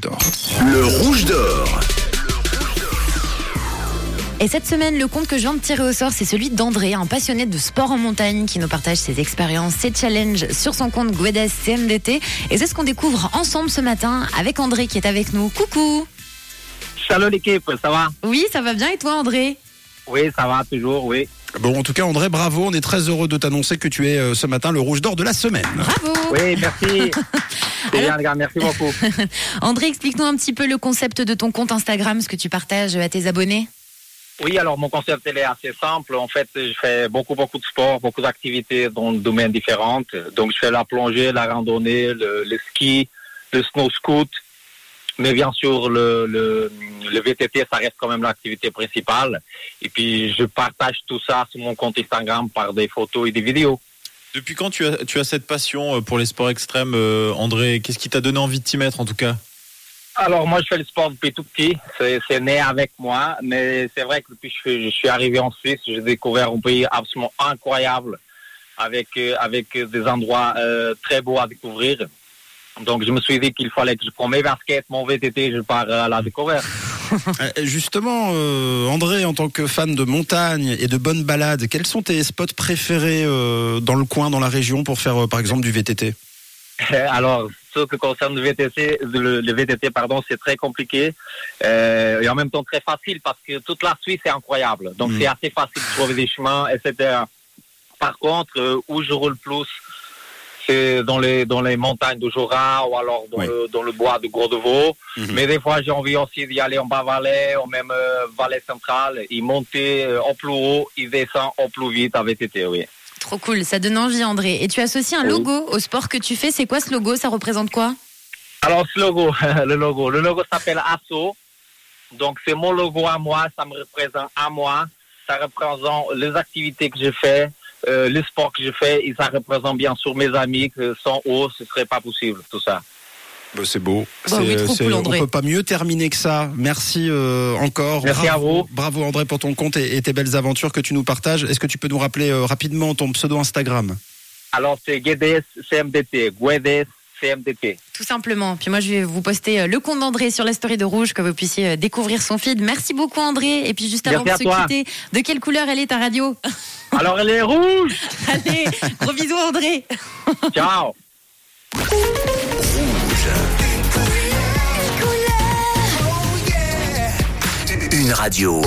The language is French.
Le rouge d'or. Et cette semaine, le compte que je viens de tirer au sort, c'est celui d'André, un passionné de sport en montagne qui nous partage ses expériences, ses challenges sur son compte Guedes CMDT. Et c'est ce qu'on découvre ensemble ce matin avec André qui est avec nous. Coucou Salut l'équipe, ça va? Oui, ça va bien et toi André? Oui, ça va toujours, oui. Bon, en tout cas, André, bravo. On est très heureux de t'annoncer que tu es euh, ce matin le rouge d'or de la semaine. Bravo Oui, merci. C'est bien, les gars, merci beaucoup. André, explique-nous un petit peu le concept de ton compte Instagram, ce que tu partages à tes abonnés. Oui, alors mon concept il est assez simple. En fait, je fais beaucoup, beaucoup de sport, beaucoup d'activités dans des domaines différents. Donc, je fais la plongée, la randonnée, le, le ski, le snow scoot. Mais bien sûr, le, le, le VTT, ça reste quand même l'activité principale. Et puis, je partage tout ça sur mon compte Instagram par des photos et des vidéos. Depuis quand tu as, tu as cette passion euh, pour les sports extrêmes, euh, André? Qu'est-ce qui t'a donné envie de t'y mettre en tout cas? Alors moi, je fais le sport depuis tout petit. C'est né avec moi, mais c'est vrai que depuis que je, suis- arrivé en Suisse, j'ai découvert un pays absolument incroyable, avec euh, avec des endroits très beaux à découvrir. Donc je me suis dit qu'il fallait que je prenne mes baskets, mon VTT, je pars à la découverte. Euh, Justement, euh, André, en tant que fan de montagne et de bonnes balades, quels sont tes spots préférés euh, dans le coin, dans la région, pour faire, euh, par exemple, du VTT Alors, ce qui concerne le VTC, le, le VTT, pardon, c'est très compliqué euh, et en même temps très facile parce que toute la Suisse est incroyable. Donc, Mm. c'est assez facile de trouver des chemins, etc. Par contre, euh, où je roule plus, c'est dans les dans les montagnes de Jura ou alors dans, Oui. le, dans le bois de Gros-de-Vaux. Mhm. Mais des fois, j'ai envie aussi d'y aller en bas-vallée ou même euh, vallée centrale, y monter euh, en plus haut, y descendre en plus vite à VTT, oui. Trop cool, ça donne envie André. Et tu associes un Oui. logo au sport que tu fais. C'est quoi ce logo? Ça représente quoi? Alors, ce logo, le logo, le logo s'appelle ASSO. Donc, c'est mon logo à moi, ça me représente à moi. Ça représente les activités que je fais, euh, les sports que je fais, et ça représente bien sûr mes amis, que sans eux, ce serait pas possible, tout ça. Bah, C'est beau. Bah oui, cool, on peut pas mieux terminer que ça. Merci euh, encore. Merci bravo, à vous. Bravo André pour ton compte et, et tes belles aventures que tu nous partages. Est-ce que tu peux nous rappeler euh, rapidement ton pseudo Instagram? Alors, c'est Guedes CMDT, Guedes Tout simplement. Puis moi, je vais vous poster euh, le compte d'André sur la story de Rouge, que vous puissiez euh, découvrir son feed. Merci beaucoup, André. Et puis, juste avant Merci de se toi. quitter, de quelle couleur elle est ta radio? Alors, elle est rouge Allez, gros bisous, André. Ciao Une radio.